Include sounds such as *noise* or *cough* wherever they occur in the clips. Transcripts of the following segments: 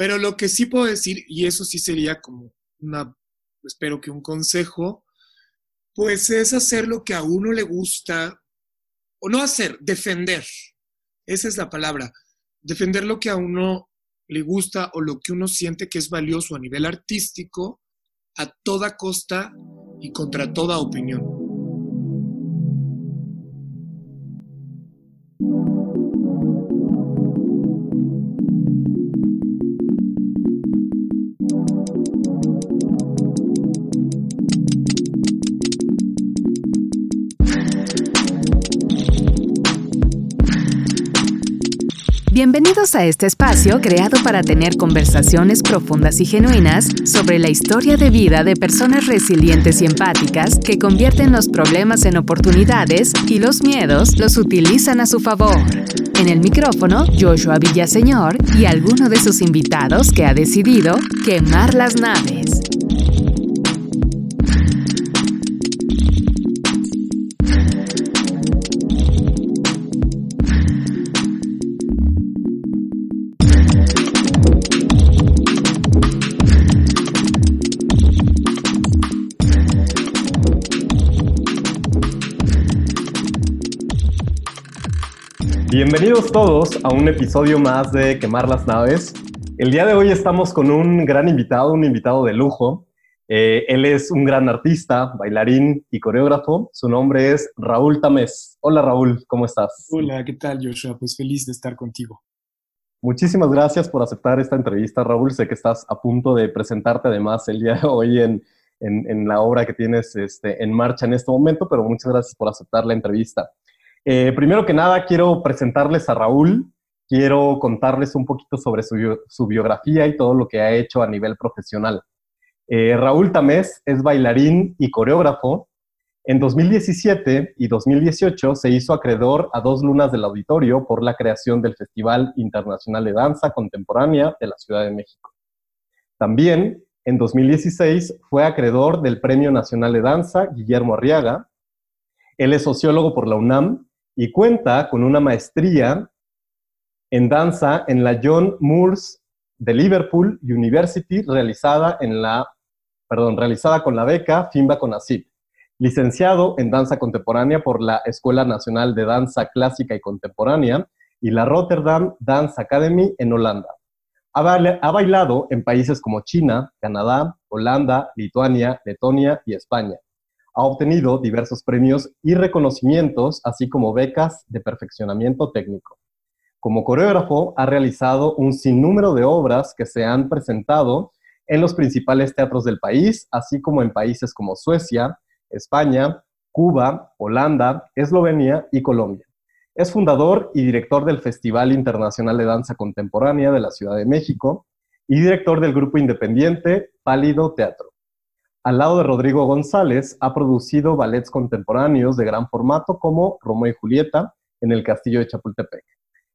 Pero lo que sí puedo decir, y eso sí sería como una, espero que un consejo, pues es hacer lo que a uno le gusta, o no hacer, defender. Esa es la palabra. Defender lo que a uno le gusta o lo que uno siente que es valioso a nivel artístico a toda costa y contra toda opinión. Bienvenidos a este espacio creado para tener conversaciones profundas y genuinas sobre la historia de vida de personas resilientes y empáticas que convierten los problemas en oportunidades y los miedos los utilizan a su favor. En el micrófono, Joshua Villaseñor y alguno de sus invitados que ha decidido quemar las naves. Bienvenidos todos a un episodio más de Quemar las Naves. El día de hoy estamos con un gran invitado, un invitado de lujo. Eh, él es un gran artista, bailarín y coreógrafo. Su nombre es Raúl Tamés. Hola Raúl, ¿cómo estás? Hola, ¿qué tal Joshua? Pues feliz de estar contigo. Muchísimas gracias por aceptar esta entrevista, Raúl. Sé que estás a punto de presentarte además el día de hoy en, en, la obra que tienes este, en marcha en este momento, pero muchas gracias por aceptar la entrevista. Eh, primero que nada, quiero presentarles a Raúl, quiero contarles un poquito sobre su, biografía y todo lo que ha hecho a nivel profesional. Eh, Raúl Tamés es bailarín y coreógrafo. En 2017 y 2018 se hizo acreedor a dos lunas del auditorio por la creación del Festival Internacional de Danza Contemporánea de la Ciudad de México. También en 2016 fue acreedor del Premio Nacional de Danza Guillermo Arriaga. Él es sociólogo por la UNAM y cuenta con una maestría en danza en la John Moores de Liverpool University realizada en la perdón, realizada con la beca FIMBA CONACYT. Licenciado en danza contemporánea por la Escuela Nacional de Danza Clásica y Contemporánea y la Rotterdam Dance Academy en Holanda. Ha bailado en países como China, Canadá, Holanda, Lituania, Letonia y España ha obtenido diversos premios y reconocimientos, así como becas de perfeccionamiento técnico. Como coreógrafo, ha realizado un sinnúmero de obras que se han presentado en los principales teatros del país, así como en países como Suecia, España, Cuba, Holanda, Eslovenia y Colombia. Es fundador y director del Festival Internacional de Danza Contemporánea de la Ciudad de México y director del grupo independiente Pálido Teatro. Al lado de Rodrigo González, ha producido ballets contemporáneos de gran formato como Romeo y Julieta en el Castillo de Chapultepec.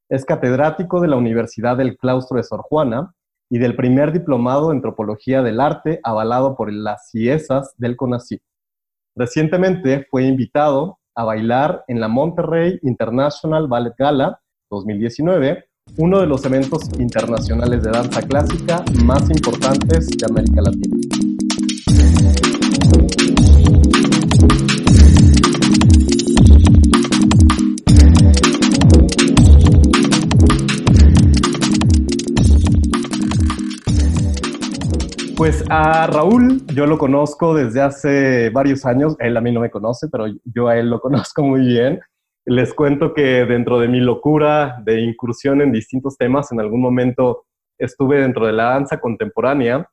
Es catedrático de la Universidad del Claustro de Sor Juana y del primer diplomado en Antropología del Arte avalado por las CIESAS del CONACYT. Recientemente fue invitado a bailar en la Monterrey International Ballet Gala 2019, uno de los eventos internacionales de danza clásica más importantes de América Latina. Pues a Raúl yo lo conozco desde hace varios años. Él a mí no me conoce, pero yo a él lo *laughs* conozco muy bien. Les cuento que dentro de mi locura de incursión en distintos temas, en algún momento estuve dentro de la danza contemporánea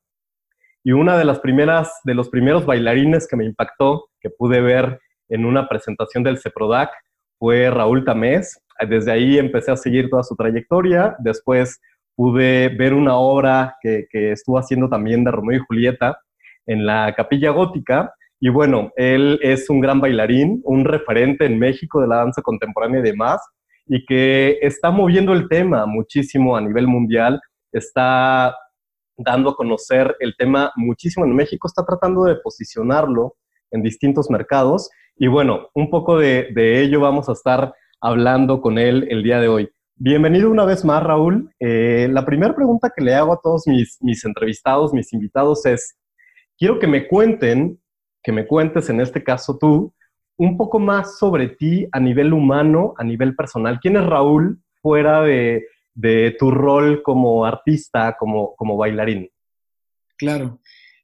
y una de las primeras, de los primeros bailarines que me impactó, que pude ver en una presentación del CEPRODAC, fue Raúl Tamés. Desde ahí empecé a seguir toda su trayectoria. Después pude ver una obra que, estuvo haciendo también de Romeo y Julieta en la Capilla Gótica. Y bueno, él es un gran bailarín, un referente en México de la danza contemporánea y demás, y que está moviendo el tema muchísimo a nivel mundial, está dando a conocer el tema muchísimo en México, está tratando de posicionarlo en distintos mercados. Y bueno, un poco de, de ello vamos a estar hablando con él el día de hoy. Bienvenido una vez más, Raúl. Eh, la primera pregunta que le hago a todos mis, entrevistados, mis invitados es, quiero que me cuenten, que me cuentes en este caso tú, un poco más sobre ti a nivel humano, a nivel personal. ¿Quién es Raúl fuera de, tu rol como artista, como, bailarín? Claro.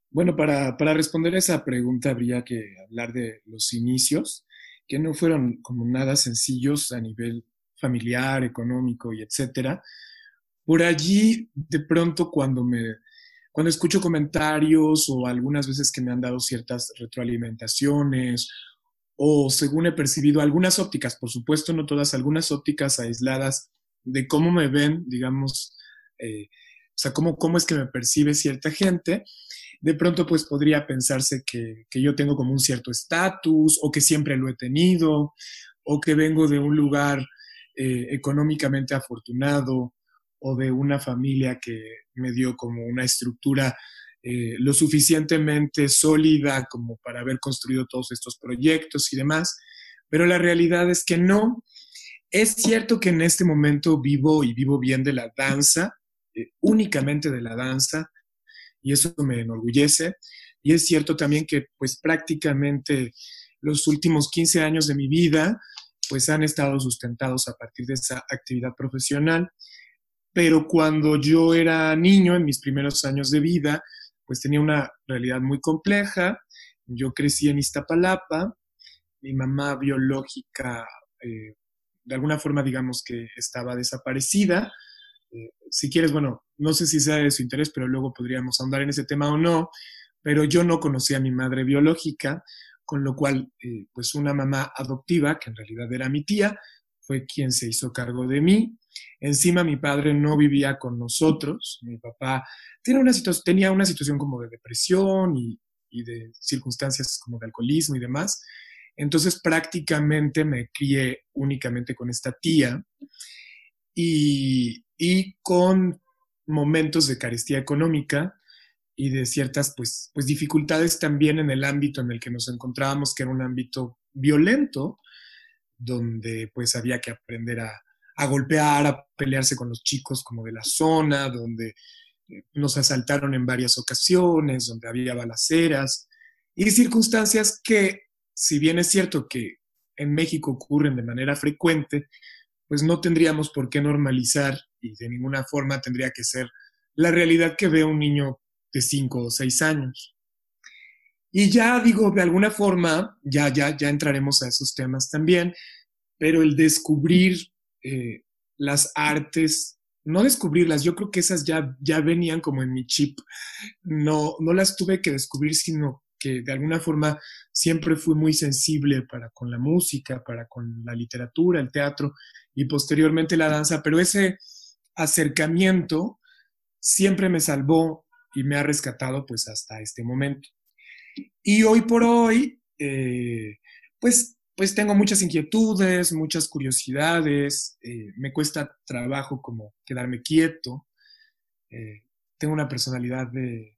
Bueno, para, para responder esa pregunta habría que hablar de los inicios, que no fueron como nada sencillos a nivel familiar, económico y etcétera. Por allí, de pronto, cuando me cuando escucho comentarios o algunas veces que me han dado ciertas retroalimentaciones o según he percibido algunas ópticas, por supuesto no todas, algunas ópticas aisladas de cómo me ven, digamos, eh, o sea, cómo, cómo es que me percibe cierta gente, de pronto pues podría pensarse que, que yo tengo como un cierto estatus o que siempre lo he tenido o que vengo de un lugar eh, económicamente afortunado o de una familia que me dio como una estructura eh, lo suficientemente sólida como para haber construido todos estos proyectos y demás, pero la realidad es que no. Es cierto que en este momento vivo y vivo bien de la danza, eh, únicamente de la danza, y eso me enorgullece. Y es cierto también que pues prácticamente los últimos 15 años de mi vida pues han estado sustentados a partir de esa actividad profesional. Pero cuando yo era niño, en mis primeros años de vida, pues tenía una realidad muy compleja. Yo crecí en Iztapalapa, mi mamá biológica, eh, de alguna forma, digamos que estaba desaparecida. Eh, si quieres, bueno, no sé si sea de su interés, pero luego podríamos ahondar en ese tema o no, pero yo no conocía a mi madre biológica, con lo cual, eh, pues una mamá adoptiva, que en realidad era mi tía, fue quien se hizo cargo de mí. Encima mi padre no vivía con nosotros, mi papá tenía una, tenía una situación como de depresión y, de circunstancias como de alcoholismo y demás. Entonces prácticamente me crié únicamente con esta tía y con momentos de carestía económica y de ciertas pues, pues dificultades también en el ámbito en el que nos encontrábamos, que era un ámbito violento, donde pues había que aprender a, a golpear, a pelearse con los chicos como de la zona, donde eh, nos asaltaron en varias ocasiones, donde había balaceras y circunstancias que, si bien es cierto que en México ocurren de manera frecuente, pues no tendríamos por qué normalizar y de ninguna forma tendría que ser la realidad que ve un niño de 5 o 6 años. Y ya digo, de alguna forma, ya, ya, ya entraremos a esos temas también, pero el descubrir eh, las artes, no descubrirlas, yo creo que esas ya, ya venían como en mi chip, no, no las tuve que descubrir, sino que de alguna forma siempre fui muy sensible para con la música, para con la literatura, el teatro y posteriormente la danza, pero ese acercamiento siempre me salvó y me ha rescatado pues hasta este momento. Y hoy por hoy, eh, pues, pues tengo muchas inquietudes, muchas curiosidades, eh, me cuesta trabajo como quedarme quieto, eh, tengo una personalidad de,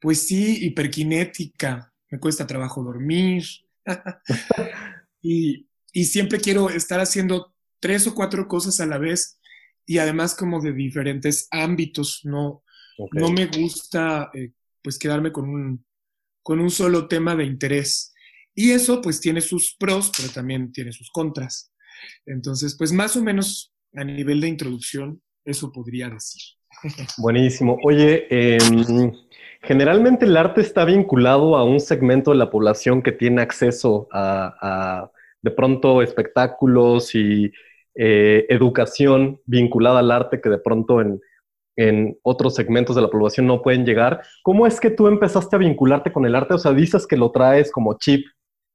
pues sí, hiperkinética, me cuesta trabajo dormir *laughs* y, y siempre quiero estar haciendo tres o cuatro cosas a la vez y además como de diferentes ámbitos, no, no me gusta eh, pues quedarme con un, con un solo tema de interés. Y eso pues tiene sus pros, pero también tiene sus contras. Entonces, pues más o menos a nivel de introducción, eso podría decir. *laughs* *laughs* Buenísimo. Oye, em, generalmente el arte está vinculado a un segmento de la población que tiene acceso a, de pronto espectáculos y eh, educación vinculada al arte que de pronto en, en otros segmentos de la población no pueden llegar. ¿Cómo es que tú empezaste a vincularte con el arte? O sea, dices que lo traes como chip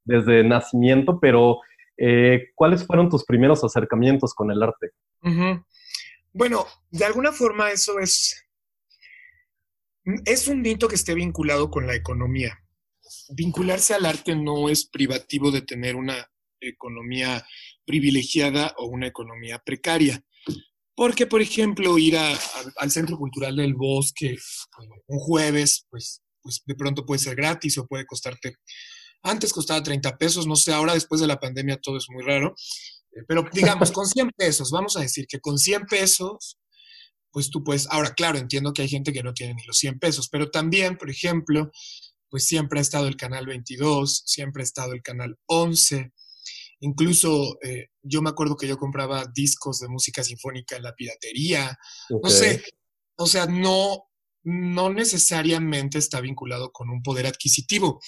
desde nacimiento, pero eh, ¿cuáles fueron tus primeros acercamientos con el arte? Bueno, de alguna forma eso es, es un mito que esté vinculado con la economía. Vincularse al arte no es privativo de tener una economía privilegiada o una economía precaria. Porque, por ejemplo, ir al Centro Cultural del Bosque eh, un jueves, pues, pues de pronto puede ser gratis o puede costarte, antes costaba 30 pesos, no sé, ahora después de la pandemia todo es muy raro, Pero digamos, con 100 pesos, vamos a decir que con 100 pesos, pues tú puedes, ahora claro, entiendo que hay gente que no tiene ni los 100 pesos, pero también, por ejemplo, pues siempre ha estado el canal 22, siempre ha estado el canal 11. Incluso eh, yo me acuerdo que yo compraba discos de música sinfónica en la piratería. No sé, o sea, no, no necesariamente está vinculado con un poder adquisitivo,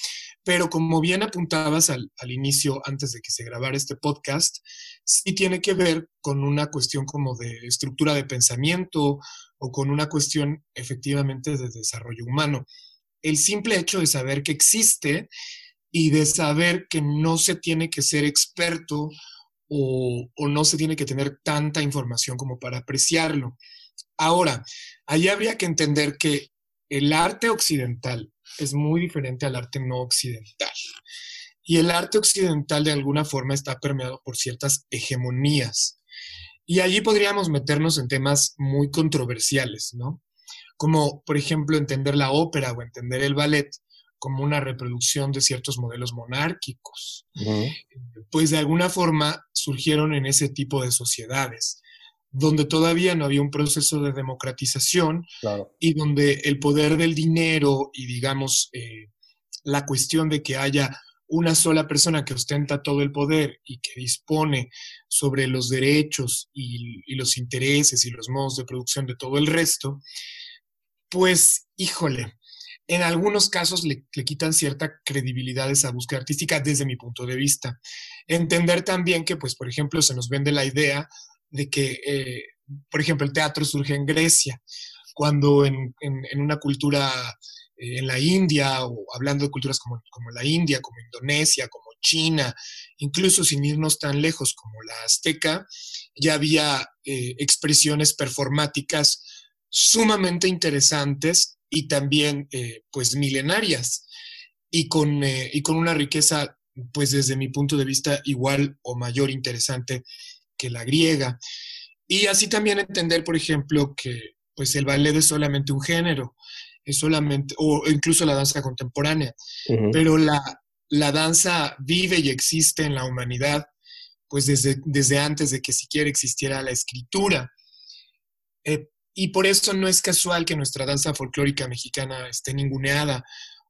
pero como bien apuntabas al, al, inicio, antes de que se grabara este podcast, sí tiene que ver con una cuestión como de estructura de pensamiento o con una cuestión efectivamente de desarrollo humano el simple hecho de saber que existe y de saber que no se tiene que ser experto o, no se tiene que tener tanta información como para apreciarlo. Ahora, ahí habría que entender que el arte occidental es muy diferente al arte no occidental. Y el arte occidental de alguna forma está permeado por ciertas hegemonías. Y allí podríamos meternos en temas muy controversiales, ¿no? como por ejemplo entender la ópera o entender el ballet como una reproducción de ciertos modelos monárquicos. Pues de alguna forma surgieron en ese tipo de sociedades, donde todavía no había un proceso de democratización y donde el poder del dinero y digamos eh, la cuestión de que haya una sola persona que ostenta todo el poder y que dispone sobre los derechos y, y los intereses y los modos de producción de todo el resto, pues, híjole, en algunos casos le, quitan cierta credibilidad a esa búsqueda artística desde mi punto de vista. Entender también que, pues, por ejemplo, se nos vende la idea de que, eh, por ejemplo, el teatro surge en Grecia, cuando en, una cultura eh, en la India, o hablando de culturas como, la India, como Indonesia, como China, incluso sin irnos tan lejos como la azteca, ya había eh, expresiones performáticas sumamente interesantes y también eh, pues milenarias y con, eh, y con una riqueza pues desde mi punto de vista igual o mayor interesante que la griega. Y así también entender, por ejemplo, que pues el ballet es solamente un género, es solamente, o incluso la danza contemporánea, pero la, la danza vive y existe en la humanidad pues desde, desde antes de que siquiera existiera la escritura. Eh, y por eso no es casual que nuestra danza folclórica mexicana esté ninguneada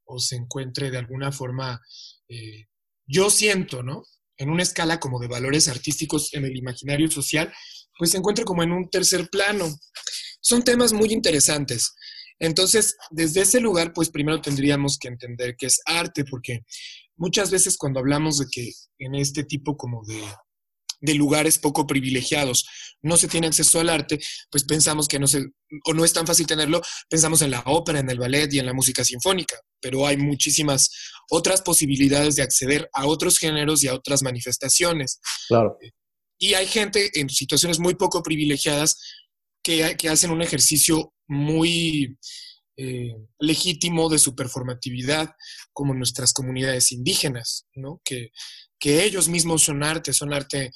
o se encuentre de alguna forma, eh, yo siento, ¿no? En una escala como de valores artísticos en el imaginario social, pues se encuentra como en un tercer plano. Son temas muy interesantes. Entonces, desde ese lugar, pues primero tendríamos que entender qué es arte, porque muchas veces cuando hablamos de que en este tipo como de de lugares poco privilegiados no se tiene acceso al arte, pues pensamos que no se, o no es tan fácil tenerlo, pensamos en la ópera, en el ballet y en la música sinfónica, pero hay muchísimas otras posibilidades de acceder a otros géneros y a otras manifestaciones. Claro. Y hay gente en situaciones muy poco privilegiadas que, que hacen un ejercicio muy eh, legítimo de su performatividad, como nuestras comunidades indígenas, ¿no? Que, que ellos mismos son arte, son arte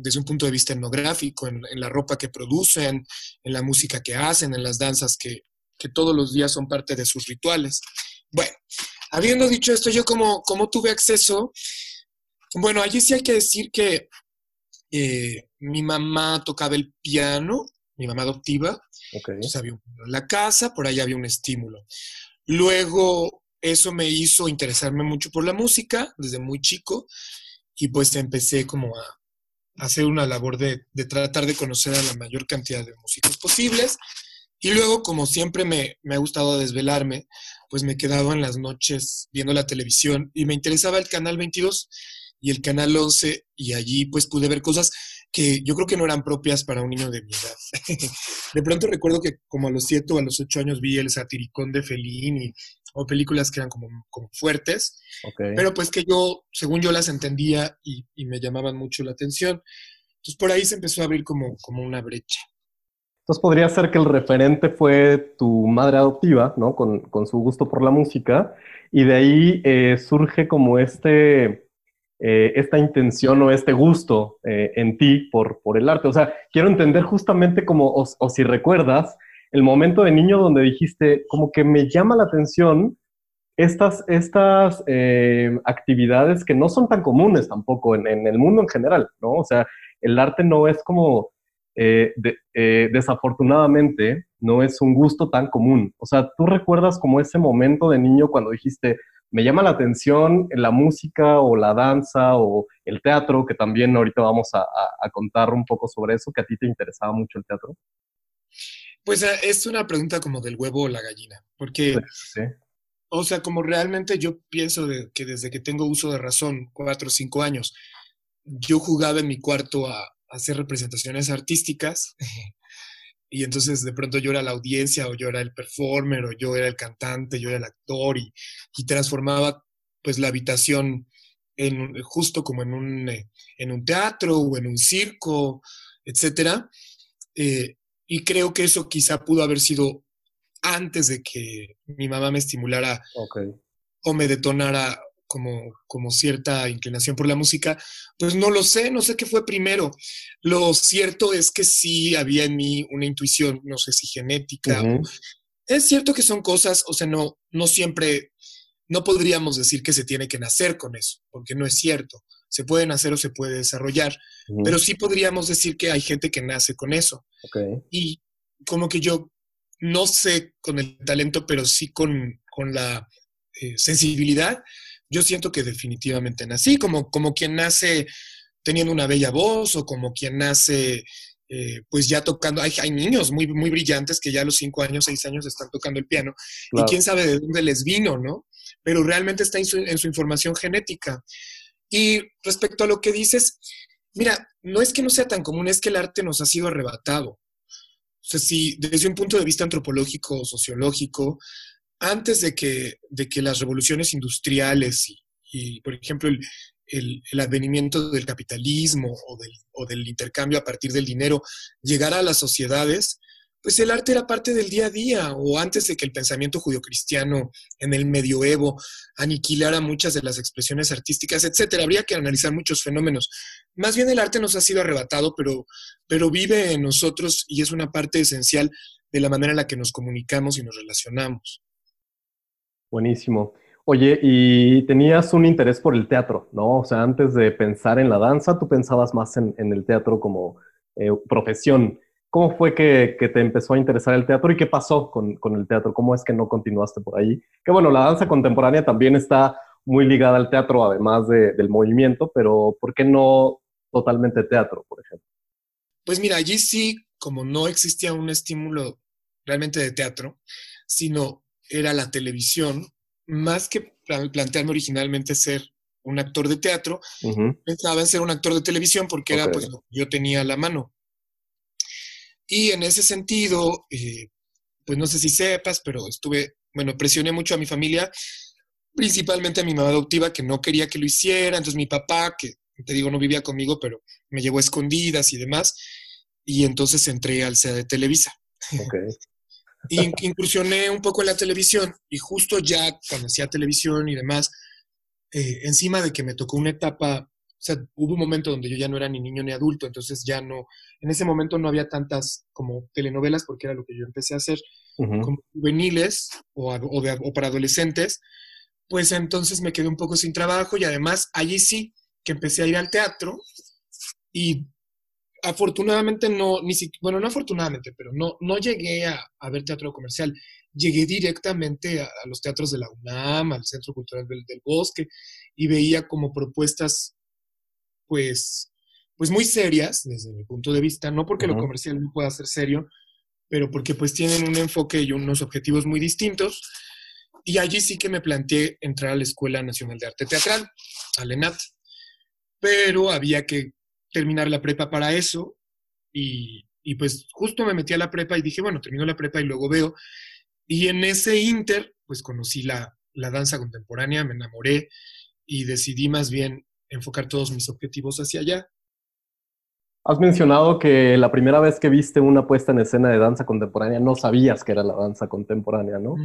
desde un punto de vista etnográfico, en, la ropa que producen, en la música que hacen, en las danzas que, todos los días son parte de sus rituales. Bueno, habiendo dicho esto, yo como, como tuve acceso, bueno, allí sí hay que decir que eh, mi mamá tocaba el piano, mi mamá adoptiva, okay. había un en la casa, por ahí había un estímulo. Luego eso me hizo interesarme mucho por la música desde muy chico y pues empecé como a, hacer una labor de, tratar de conocer a la mayor cantidad de músicos posibles. Y luego, como siempre me, me, ha gustado desvelarme, pues me quedaba en las noches viendo la televisión y me interesaba el canal 22 y el canal 11 y allí pues pude ver cosas que yo creo que no eran propias para un niño de mi edad. *laughs* de pronto recuerdo que como a los 7 o a los 8 años vi el satiricón de Fellini o películas que eran como, como fuertes, pero pues que yo, según yo las entendía y, me llamaban mucho la atención. Entonces por ahí se empezó a abrir como, como una brecha. Entonces podría ser que el referente fue tu madre adoptiva, ¿no? Con, con su gusto por la música, y de ahí eh, surge como este, eh, esta intención o este gusto eh, en ti por, por el arte. O sea, quiero entender justamente como, o, si recuerdas, el momento de niño donde dijiste, como que me llama la atención estas, estas eh, actividades que no son tan comunes tampoco en, el mundo en general, ¿no? O sea, el arte no es como, desafortunadamente, no es un gusto tan común. O sea, ¿tú recuerdas como ese momento de niño cuando dijiste, me llama la atención la música o la danza o el teatro, que también ahorita vamos a, contar un poco sobre eso, que a ti te interesaba mucho el teatro? Pues es una pregunta como del huevo o la gallina, porque sí. O sea, como realmente yo pienso que desde que tengo uso de razón, cuatro o cinco años, yo jugaba en mi cuarto a, hacer representaciones artísticas y entonces de pronto yo era la audiencia o yo era el performer o yo era el cantante, yo era el actor y, transformaba pues la habitación en, justo como en un, eh, en un teatro o en un circo, etcétera. Eh, y creo que eso quizá pudo haber sido antes de que mi mamá me estimulara o me detonara como, como cierta inclinación por la música, pues no lo sé, no sé qué fue primero. Lo cierto es que sí había en mí una intuición, no sé si genética. es cierto que son cosas, o sea, no, no siempre, no podríamos decir que se tiene que nacer con eso, porque no es cierto. Se puede nacer o se puede desarrollar, pero sí podríamos decir que hay gente que nace con eso. Y como que yo no sé con el talento, pero sí con, la eh, sensibilidad, yo siento que definitivamente nací, como, como quien nace teniendo una bella voz o como quien nace eh, pues ya tocando, hay, hay, niños muy, muy brillantes que ya a los cinco años, seis años están tocando el piano y quién sabe de dónde les vino, ¿no? Pero realmente está en su, en su información genética. Y respecto a lo que dices, mira, no es que no sea tan común, es que el arte nos ha sido arrebatado. O sea, si desde un punto de vista antropológico o sociológico, antes de que, de que las revoluciones industriales y, por ejemplo, el, el, advenimiento del capitalismo o del, o del, intercambio a partir del dinero llegara a las sociedades, pues el arte era parte del día a día, o antes de que el pensamiento judio-cristiano en el medioevo aniquilara muchas de las expresiones artísticas, etcétera. Habría que analizar muchos fenómenos. Más bien el arte nos ha sido arrebatado, pero, pero vive en nosotros y es una parte esencial de la manera en la que nos comunicamos y nos relacionamos. Buenísimo. Oye, y tenías un interés por el teatro, ¿no? O sea, antes de pensar en la danza, tú pensabas más en, el teatro como eh, profesión. ¿Cómo fue que, te empezó a interesar el teatro y qué pasó con, el teatro? ¿Cómo es que no continuaste por ahí? Que bueno, la danza contemporánea también está muy ligada al teatro, además del movimiento, pero ¿por qué no totalmente teatro, por ejemplo? Pues mira, allí sí, como no existía un estímulo realmente de teatro, sino era la televisión, más que plantearme originalmente ser un actor de teatro, pensaba en ser un actor de televisión porque era pues lo que yo tenía a la mano. Y en ese sentido, eh, pues no sé si sepas, pero estuve, bueno, presioné mucho a mi familia, principalmente a mi mamá adoptiva, que no quería que lo hiciera, entonces mi papá, que te digo, no vivía conmigo, pero me llevó a escondidas y demás, y entonces entré al CEA de Televisa. Okay. Incursioné un poco en la televisión, y justo ya cuando hacía televisión y demás, eh, encima de que me tocó una etapa o sea, hubo un momento donde yo ya no era ni niño ni adulto, entonces ya no, en ese momento no había tantas como telenovelas, porque era lo que yo empecé a hacer, como juveniles o, o, para adolescentes, pues entonces me quedé un poco sin trabajo y además allí sí que empecé a ir al teatro y afortunadamente no, ni si, bueno, no afortunadamente, pero no, no llegué a, ver teatro comercial, llegué directamente a, los teatros de la UNAM, al Centro Cultural del, del Bosque, y veía como propuestas pues, pues muy serias desde mi punto de vista, no porque lo comercial no pueda ser serio, pero porque pues tienen un enfoque y unos objetivos muy distintos. Y allí sí que me planteé entrar a la Escuela Nacional de Arte Teatral, al ENAT, pero había que terminar la prepa para eso y, y pues justo me metí a la prepa y dije, bueno, termino la prepa y luego veo. Y en ese inter, pues conocí la, la danza contemporánea, me enamoré y decidí más bien enfocar todos mis objetivos hacia allá. Has mencionado que la primera vez que viste una puesta en escena de danza contemporánea no sabías que era la danza contemporánea, ¿no?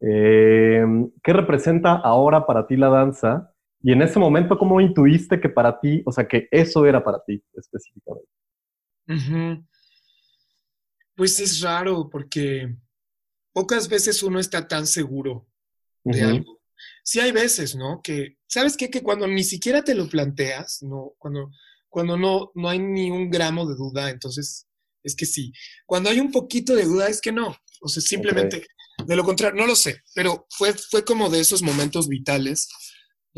Em, ¿Qué representa ahora para ti la danza? Y en ese momento, ¿cómo intuiste que para ti, o sea, que eso era para ti específicamente? Pues es raro porque pocas veces uno está tan seguro de algo sí hay veces, ¿no? Que, ¿sabes qué? Que cuando ni siquiera te lo planteas, ¿no? Cuando, cuando no, no hay ni un gramo de duda, entonces es que sí. Cuando hay un poquito de duda, es que no. O sea, simplemente, de lo contrario, no lo sé, pero fue, fue como de esos momentos vitales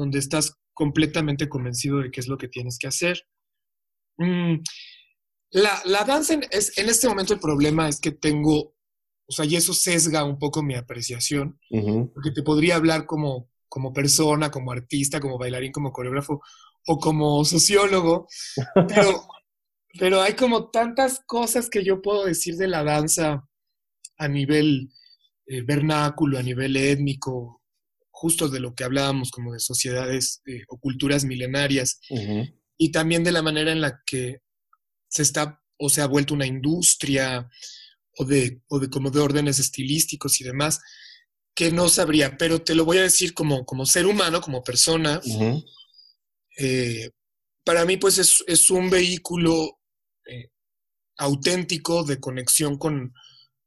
donde estás completamente convencido de qué es lo que tienes que hacer. Mm, la, la, danza, en, es, en este momento el problema es que tengo, o sea, y eso sesga un poco mi apreciación, porque te podría hablar como, como persona, como artista, como bailarín, como coreógrafo o como sociólogo, *laughs* pero, pero hay como tantas cosas que yo puedo decir de la danza a nivel eh, vernáculo, a nivel étnico, justo de lo que hablábamos como de sociedades eh, o culturas milenarias, y también de la manera en la que se está o se ha vuelto una industria o de, o de como de órdenes estilísticos y demás, que no sabría, pero te lo voy a decir como, como ser humano, como persona. Eh, para mí, pues es, es un vehículo auténtico de conexión con,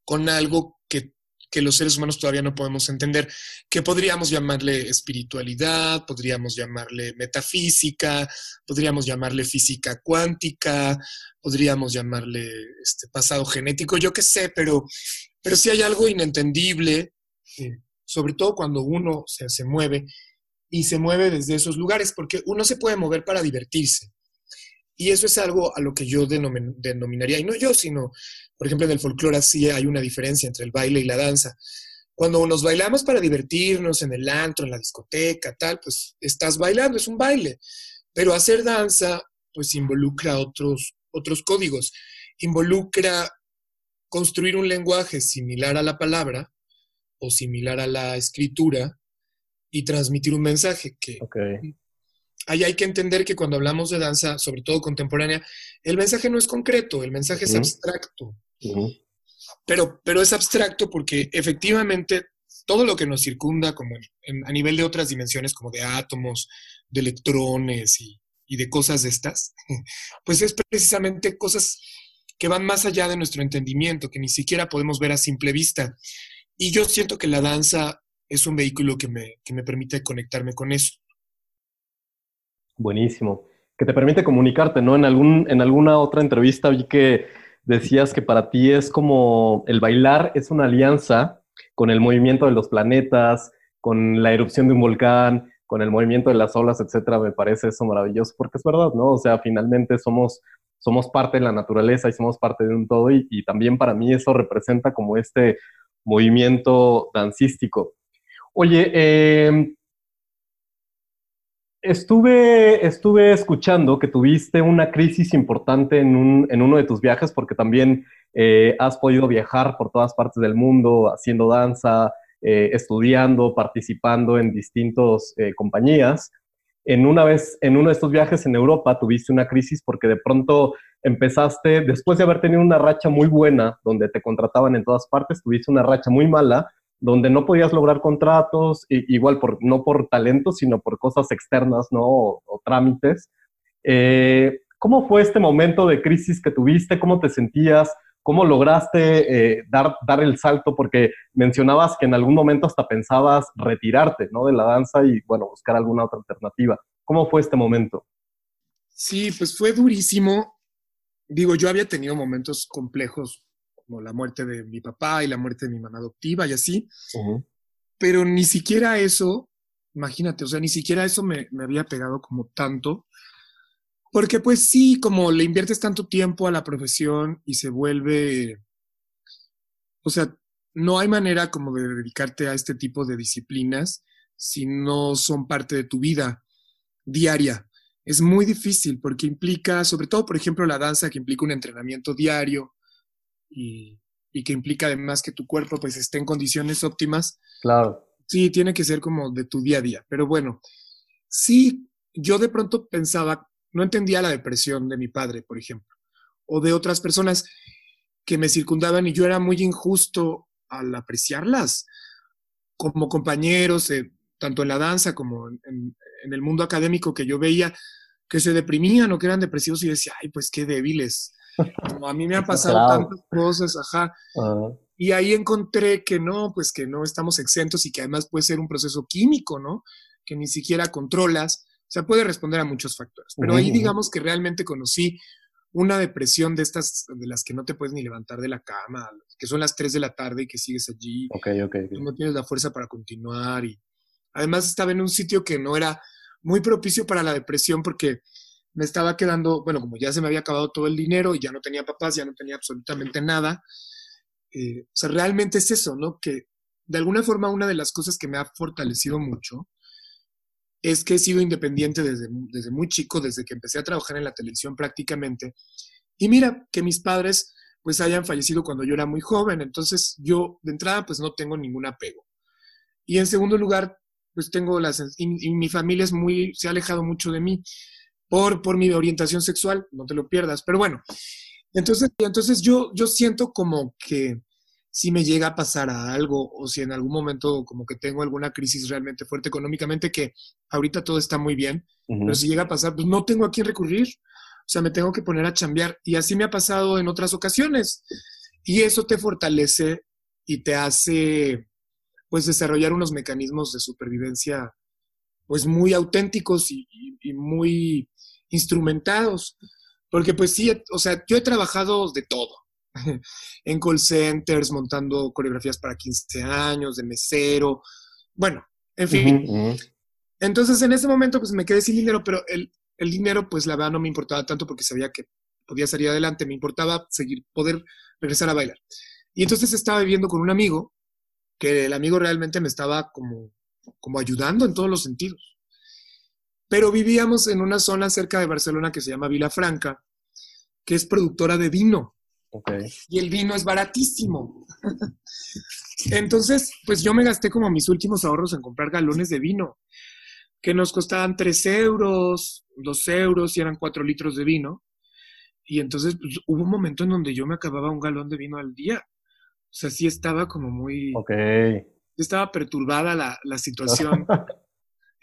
con algo que, los seres humanos todavía no podemos entender, que podríamos llamarle espiritualidad, podríamos llamarle metafísica, podríamos llamarle física cuántica, podríamos llamarle este, pasado genético, yo qué sé, pero, pero sí hay algo inentendible, eh, sobre todo cuando uno se, se mueve y se mueve desde esos lugares, porque uno se puede mover para divertirse. Y eso es algo a lo que yo denominaría, y no yo, sino, por ejemplo, en el folclore sí hay una diferencia entre el baile y la danza. Cuando nos bailamos para divertirnos en el antro, en la discoteca, tal, pues estás bailando, es un baile. Pero hacer danza, pues involucra otros, otros códigos. Involucra construir un lenguaje similar a la palabra o similar a la escritura y transmitir un mensaje que ahí hay que entender que cuando hablamos de danza, sobre todo contemporánea, el mensaje no es concreto, el mensaje es abstracto. pero, pero es abstracto porque efectivamente todo lo que nos circunda como a nivel de otras dimensiones, como de átomos, de electrones y, y de cosas de estas, *laughs* pues es precisamente cosas que van más allá de nuestro entendimiento, que ni siquiera podemos ver a simple vista. Y yo siento que la danza es un vehículo que me, que me permite conectarme con eso. Buenísimo. Que te permite comunicarte, ¿no? En, algún, en alguna otra entrevista vi que decías que para ti es como el bailar es una alianza con el movimiento de los planetas, con la erupción de un volcán, con el movimiento de las olas, etcétera. Me parece eso maravilloso porque es verdad, ¿no? O sea, finalmente somos, somos parte de la naturaleza y somos parte de un todo y, también para mí eso representa como este movimiento dancístico. Oye, eh, Estuve, estuve escuchando que tuviste una crisis importante en, un, en uno de tus viajes porque también eh, has podido viajar por todas partes del mundo haciendo danza, eh, estudiando, participando en distintas eh, compañías. En una vez, en uno de estos viajes en Europa, tuviste una crisis porque de pronto empezaste, después de haber tenido una racha muy buena, donde te contrataban en todas partes, tuviste una racha muy mala, donde no podías lograr contratos, igual por, no por talento, sino por cosas externas, ¿no? O, trámites. Eh, ¿Cómo fue este momento de crisis que tuviste? ¿Cómo te sentías? ¿Cómo lograste eh, dar, dar el salto? Porque mencionabas que en algún momento hasta pensabas retirarte, ¿no? De la danza y, bueno, buscar alguna otra alternativa. ¿Cómo fue este momento? Sí, pues fue durísimo. Digo, yo había tenido momentos complejos como la muerte de mi papá y la muerte de mi mamá adoptiva y así. Pero ni siquiera eso, imagínate, o sea, ni siquiera eso me, me, había pegado como tanto. Porque pues sí, como le inviertes tanto tiempo a la profesión y se vuelve, o sea, no hay manera como de dedicarte a este tipo de disciplinas si no son parte de tu vida diaria. Es muy difícil porque implica, sobre todo, por ejemplo, la danza, que implica un entrenamiento diario, y, que implica además que tu cuerpo pues esté en condiciones óptimas. Claro. Sí, tiene que ser como de tu día a día. Pero bueno, sí, yo de pronto pensaba, no entendía la depresión de mi padre, por ejemplo, o de otras personas que me circundaban y yo era muy injusto al apreciarlas como compañeros, eh, tanto en la danza como en, en, el mundo académico que yo veía que se deprimían o que eran depresivos y decía, ay, pues qué débiles a mí me han pasado tantas cosas, ajá. Y ahí encontré que no, pues que no estamos exentos y que además puede ser un proceso químico, ¿no? Que ni siquiera controlas. O sea, puede responder a muchos factores. Pero ahí digamos que realmente conocí una depresión de estas, de las que no te puedes ni levantar de la cama, que son las 3 de la tarde y que sigues allí. Ok, ok. No tienes la fuerza para continuar. Y además estaba en un sitio que no era muy propicio para la depresión porque me estaba quedando, bueno, como ya se me había acabado todo el dinero y ya no tenía papás, ya no tenía absolutamente nada. Eh, o sea, realmente es eso, ¿no? Que de alguna forma una de las cosas que me ha fortalecido mucho es que he sido independiente desde, desde muy chico, desde que empecé a trabajar en la televisión prácticamente. Y mira, que mis padres pues hayan fallecido cuando yo era muy joven, entonces yo de entrada pues no tengo ningún apego. Y en segundo lugar, pues tengo las... Y, mi familia es muy, se ha alejado mucho de mí por, por mi orientación sexual, no te lo pierdas, pero bueno. Entonces, entonces yo, yo siento como que si me llega a pasar algo o si en algún momento como que tengo alguna crisis realmente fuerte económicamente, que ahorita todo está muy bien, pero si llega a pasar, pues no tengo a quién recurrir. O sea, me tengo que poner a chambear. Y así me ha pasado en otras ocasiones. Y eso te fortalece y te hace, pues, desarrollar unos mecanismos de supervivencia, pues, muy auténticos y, y muy instrumentados. Porque, pues, sí, o sea, yo he trabajado de todo *laughs* en call centers, montando coreografías para 15 años, de mesero, bueno, en fin. Entonces en ese momento pues me quedé sin dinero, pero el, el, dinero pues la verdad no me importaba tanto porque sabía que podía salir adelante, me importaba seguir, poder regresar a bailar. Y entonces estaba viviendo con un amigo, que el amigo realmente me estaba como, como ayudando en todos los sentidos. Pero vivíamos en una zona cerca de Barcelona que se llama Vila Franca, que es productora de vino. Y el vino es baratísimo. Entonces, pues yo me gasté como mis últimos ahorros en comprar galones de vino, que nos costaban 3 euros, 2 euros y eran 4 litros de vino. Y entonces pues, hubo un momento en donde yo me acababa un galón de vino al día. O sea, sí estaba como muy... Ok. Estaba perturbada la, la situación *laughs*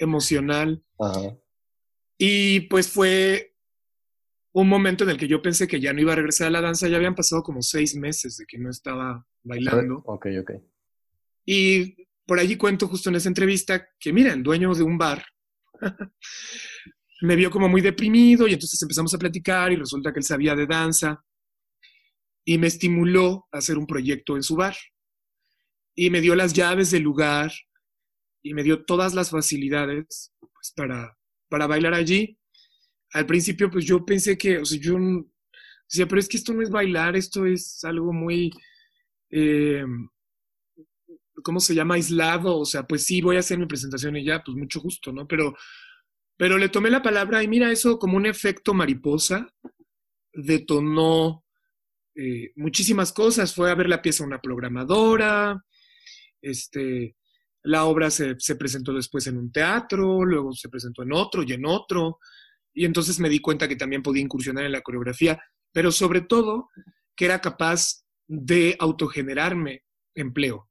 emocional. Y pues fue un momento en el que yo pensé que ya no iba a regresar a la danza, ya habían pasado como seis meses de que no estaba bailando. Ok, ok. Y por allí cuento justo en esa entrevista que, mira, el dueño de un bar *laughs* me vio como muy deprimido y entonces empezamos a platicar y resulta que él sabía de danza y me estimuló a hacer un proyecto en su bar. Y me dio las llaves del lugar y me dio todas las facilidades pues, para, para bailar allí al principio, pues yo pensé que, o sea, yo decía, pero es que esto no es bailar, esto es algo muy, eh, ¿cómo se llama? Aislado, o sea, pues sí, voy a hacer mi presentación y ya, pues mucho gusto, ¿no? Pero, pero le tomé la palabra y mira, eso como un efecto mariposa detonó eh, muchísimas cosas. Fue a ver la pieza una programadora, este, la obra se, se presentó después en un teatro, luego se presentó en otro y en otro. Y entonces me di cuenta que también podía incursionar en la coreografía, pero sobre todo que era capaz de autogenerarme empleo,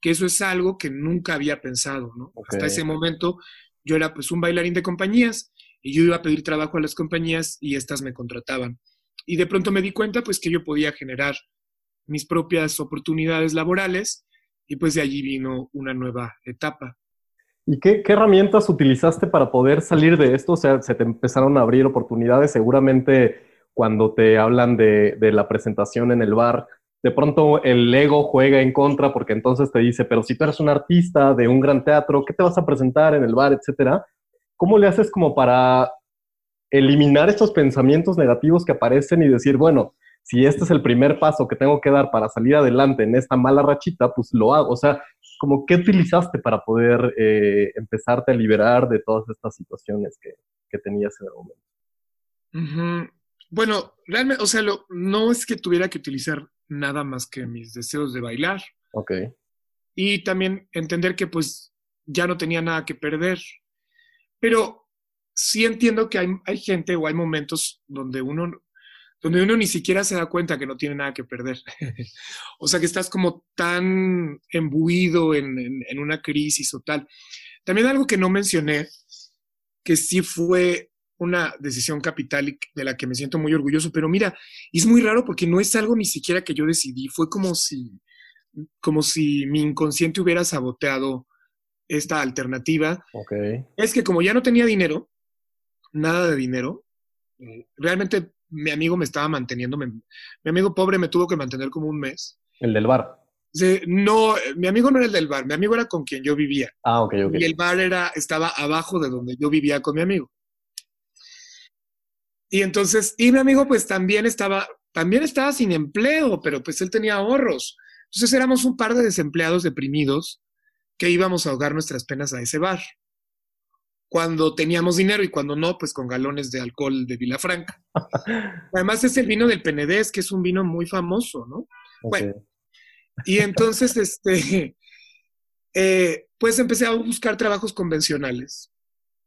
que eso es algo que nunca había pensado, ¿no? Hasta ese momento yo era pues un bailarín de compañías y yo iba a pedir trabajo a las compañías y estas me contrataban. Y de pronto me di cuenta pues que yo podía generar mis propias oportunidades laborales y pues de allí vino una nueva etapa. ¿Y qué, herramientas utilizaste para poder salir de esto? O sea, se te empezaron a abrir oportunidades. Seguramente cuando te hablan de, la presentación en el bar, de pronto el ego juega en contra porque entonces te dice, pero si tú eres un artista de un gran teatro, ¿qué te vas a presentar en el bar, etcétera? ¿Cómo le haces como para eliminar estos pensamientos negativos que aparecen y decir, bueno, si este es el primer paso que tengo que dar para salir adelante en esta mala rachita, pues lo hago. O sea, como qué utilizaste para poder eh, empezarte a liberar de todas estas situaciones que, tenías en el momento. Bueno, realmente, o sea, no es que tuviera que utilizar nada más que mis deseos de bailar. Ok. Y también entender que pues ya no tenía nada que perder. Pero sí entiendo que hay, hay gente o hay momentos donde uno donde uno ni siquiera se da cuenta que no tiene nada que perder. *laughs* o sea, que estás como tan embuido en, una crisis o tal. También algo que no mencioné, que sí fue una decisión capital de la que me siento muy orgulloso, pero mira, es muy raro porque no es algo ni siquiera que yo decidí, fue como si, como si mi inconsciente hubiera saboteado esta alternativa. Es que como ya no tenía dinero, nada de dinero, eh, realmente mi amigo me estaba manteniendo, me- mi amigo pobre me tuvo que mantener como un mes. El del bar. Sí, no, mi amigo no era el del bar, mi amigo era con quien yo vivía. Ah, ok, ok. Y el bar era, estaba abajo de donde yo vivía con mi amigo. Y entonces, y mi amigo pues también estaba, también estaba sin empleo, pero pues él tenía ahorros. Entonces éramos un par de desempleados deprimidos que íbamos a ahogar nuestras penas a ese bar. Cuando teníamos dinero y cuando no, pues con galones de alcohol de Vilafranca. *laughs* Además es el vino del Penedés, que es un vino muy famoso, ¿no? ok. bueno. Y entonces, *laughs* este, eh, pues empecé a buscar trabajos convencionales,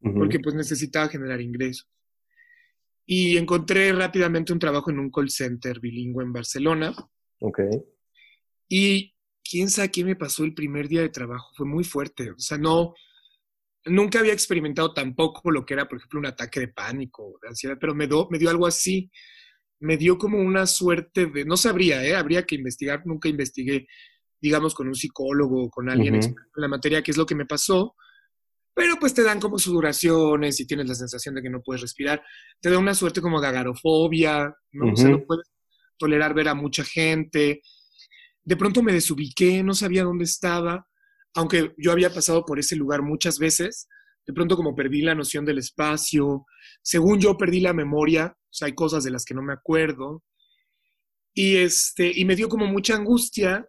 Ujú. porque pues necesitaba generar ingresos. Y encontré rápidamente un trabajo en un call center bilingüe en Barcelona. Ok. Y quién sabe qué me pasó el primer día de trabajo. Fue muy fuerte. O sea, no, nunca había experimentado tampoco lo que era, por ejemplo, un ataque de pánico, de ansiedad, pero me, do- me dio algo así. Me dio como una suerte de, no sabría, ¿eh? habría que investigar, nunca investigué, digamos, con un psicólogo o con alguien experto en la materia, qué es lo que me pasó. Pero pues te dan como sudoraciones y tienes la sensación de que no puedes respirar. Te da una suerte como de agarofobia, ¿no? O sea, no puedes tolerar ver a mucha gente. De pronto me desubiqué, no sabía dónde estaba, aunque yo había pasado por ese lugar muchas veces. De pronto como perdí la noción del espacio. Según yo perdí la memoria, o sea, hay cosas de las que no me acuerdo. Y, este, y me dio como mucha angustia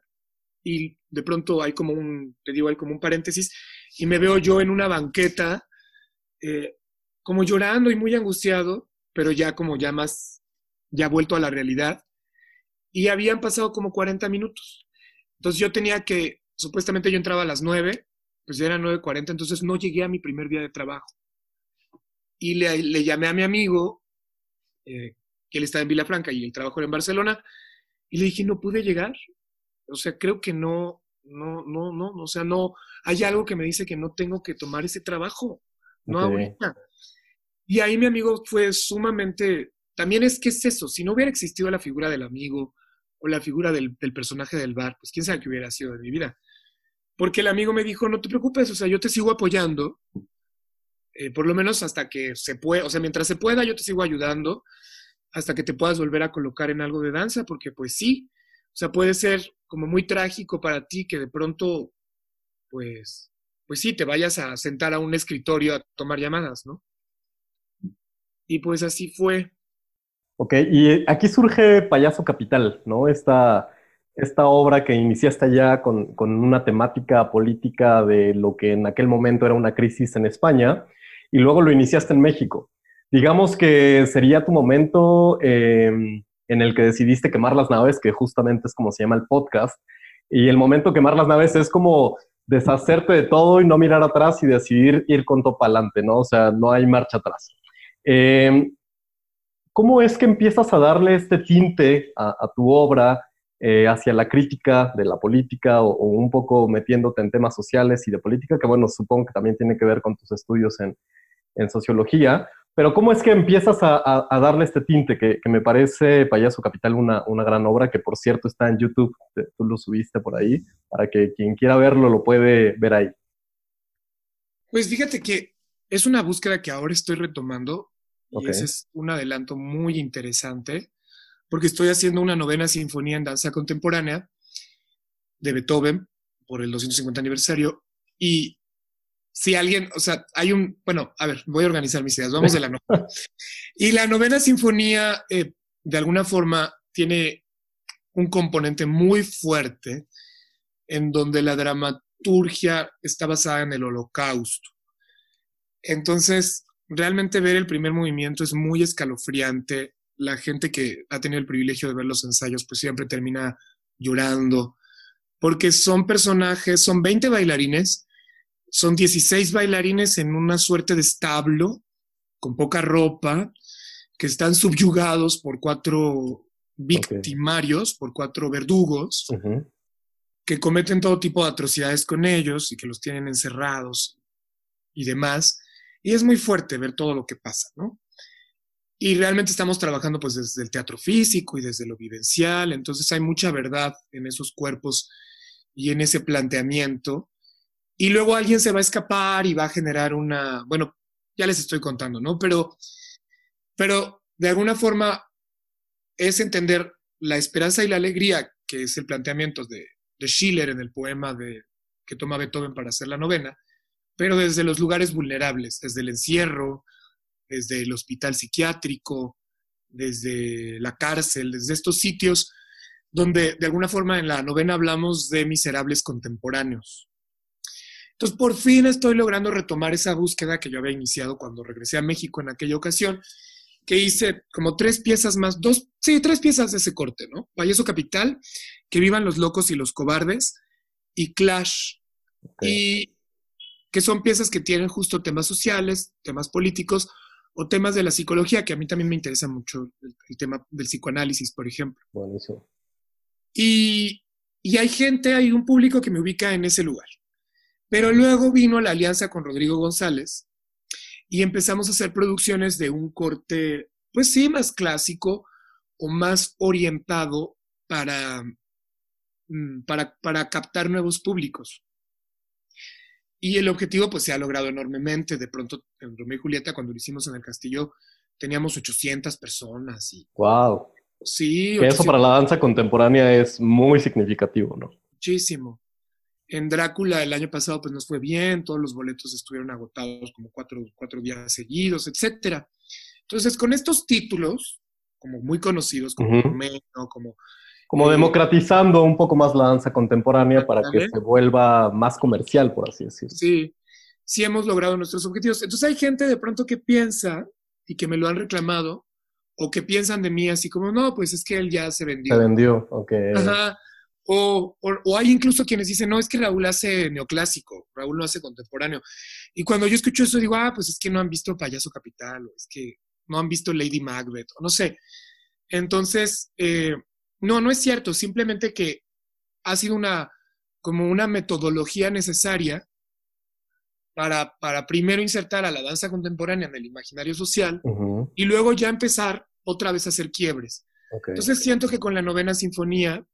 y de pronto hay como un, te digo, hay como un paréntesis, y me veo yo en una banqueta, eh, como llorando y muy angustiado, pero ya como ya más, ya vuelto a la realidad. Y habían pasado como 40 minutos. Entonces yo tenía que, supuestamente yo entraba a las 9, pues ya eran 9.40, entonces no llegué a mi primer día de trabajo. Y le, le llamé a mi amigo, eh, que él estaba en Vilafranca y el trabajo era en Barcelona, y le dije, no pude llegar. O sea, creo que no, no, no, no, o sea, no, hay algo que me dice que no tengo que tomar ese trabajo, no ahorita. Y ahí mi amigo fue sumamente, también es que es eso, si no hubiera existido la figura del amigo o la figura del, del personaje del bar, pues quién sabe qué hubiera sido de mi vida. Porque el amigo me dijo, no te preocupes, o sea, yo te sigo apoyando, eh, por lo menos hasta que se pueda, o sea, mientras se pueda, yo te sigo ayudando hasta que te puedas volver a colocar en algo de danza, porque pues sí, o sea, puede ser como muy trágico para ti que de pronto, pues, pues sí, te vayas a sentar a un escritorio a tomar llamadas, ¿no? Y pues así fue. Ok, y aquí surge Payaso Capital, ¿no? Esta, esta obra que iniciaste allá con, con una temática política de lo que en aquel momento era una crisis en España, y luego lo iniciaste en México. Digamos que sería tu momento eh, en el que decidiste quemar las naves, que justamente es como se llama el podcast, y el momento de quemar las naves es como deshacerte de todo y no mirar atrás y decidir ir con todo para adelante, ¿no? O sea, no hay marcha atrás. Eh, ¿Cómo es que empiezas a darle este tinte a tu obra eh, hacia la crítica de la política o, o, un poco metiéndote en temas sociales y de política, que bueno, supongo que también tiene que ver con tus estudios en, en sociología, pero ¿cómo es que empiezas a, a, a darle este tinte que, que, me parece Payaso Capital una, una, gran obra, que por cierto está en YouTube, tú lo subiste por ahí, para que quien quiera verlo lo puede ver ahí? Pues fíjate que es una búsqueda que ahora estoy retomando y okay. ese es un adelanto muy interesante porque estoy haciendo una novena sinfonía en danza contemporánea de Beethoven por el 250 aniversario y si alguien, o sea, hay un, bueno, a ver, voy a organizar mis ideas, vamos de la novena. Y la novena sinfonía, eh, de alguna forma, tiene un componente muy fuerte en donde la dramaturgia está basada en el holocausto. Entonces, realmente ver el primer movimiento es muy escalofriante. La gente que ha tenido el privilegio de ver los ensayos, pues siempre termina llorando, porque son personajes, son 20 bailarines, son 16 bailarines en una suerte de establo, con poca ropa, que están subyugados por cuatro victimarios, okay. por cuatro verdugos, uh -huh. que cometen todo tipo de atrocidades con ellos y que los tienen encerrados y demás. Y es muy fuerte ver todo lo que pasa, ¿no? Y realmente estamos trabajando pues desde el teatro físico y desde lo vivencial, entonces hay mucha verdad en esos cuerpos y en ese planteamiento. Y luego alguien se va a escapar y va a generar una, bueno, ya les estoy contando, ¿no? Pero, pero de alguna forma es entender la esperanza y la alegría, que es el planteamiento de, de Schiller en el poema de, que toma Beethoven para hacer la novena, pero desde los lugares vulnerables, desde el encierro, desde el hospital psiquiátrico, desde la cárcel, desde estos sitios donde de alguna forma en la novena hablamos de miserables contemporáneos. Entonces, por fin estoy logrando retomar esa búsqueda que yo había iniciado cuando regresé a México en aquella ocasión, que hice como tres piezas más, dos, sí, tres piezas de ese corte, ¿no? Payaso Capital, Que vivan los locos y los cobardes, y Clash. Y que son piezas que tienen justo temas sociales, temas políticos o temas de la psicología, que a mí también me interesa mucho el, tema del psicoanálisis, por ejemplo. Buenísimo. Y, y hay gente, hay un público que me ubica en ese lugar. Pero luego vino la alianza con Rodrigo González y empezamos a hacer producciones de un corte, pues sí, más clásico o más orientado para, mm, para, para captar nuevos públicos. Y el objetivo pues se ha logrado enormemente. De pronto en Romeo y Julieta, cuando lo hicimos en el castillo, teníamos 800 personas. Y, ¡Wow! Sí. Que eso para la danza contemporánea es muy significativo, ¿no? Muchísimo. En Drácula el año pasado pues nos fue bien, todos los boletos estuvieron agotados como cuatro, cuatro días seguidos, etcétera. Entonces, con estos títulos, como muy conocidos, como Romeo, como... Como democratizando un poco más la danza contemporánea para que se vuelva más comercial, por así decirlo. Sí, sí hemos logrado nuestros objetivos. Entonces hay gente de pronto que piensa y que me lo han reclamado, o que piensan de mí así como, no, pues es que él ya se vendió. Se vendió, ok. Ajá. O, o, hay incluso quienes dicen, no, es que Raúl hace neoclásico, Raúl no hace contemporáneo. Y cuando yo escucho eso digo, ah, pues es que no han visto Payaso Capital, o es que no han visto Lady Macbeth, o no sé. Entonces, eh, no, no es cierto, simplemente que ha sido una, como una metodología necesaria para, para primero insertar a la danza contemporánea en el imaginario social y luego ya empezar otra vez a hacer quiebres. Entonces siento que con la novena sinfonía,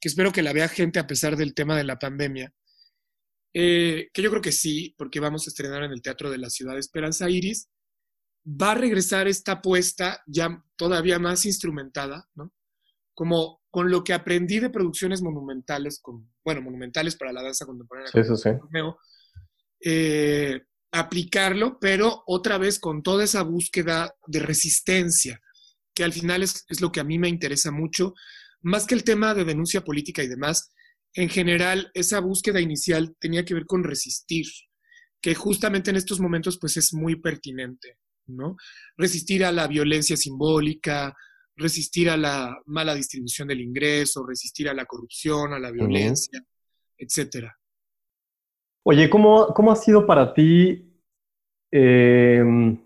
que espero que la vea gente a pesar del tema de la pandemia, eh, que yo creo que sí, porque vamos a estrenar en el Teatro de la Ciudad de Esperanza Iris, va a regresar esta apuesta ya todavía más instrumentada, ¿no? Como con lo que aprendí de producciones monumentales, con, bueno, monumentales para la danza contemporánea. Sí, sí, sí. Eh, aplicarlo, pero otra vez con toda esa búsqueda de resistencia, que al final es, lo que a mí me interesa mucho, más que el tema de denuncia política y demás, en general esa búsqueda inicial tenía que ver con resistir, que justamente en estos momentos pues es muy pertinente, ¿no? Resistir a la violencia simbólica, resistir a la mala distribución del ingreso, resistir a la corrupción, a la violencia, etcétera. Oye, ¿cómo, cómo ha sido para ti, em,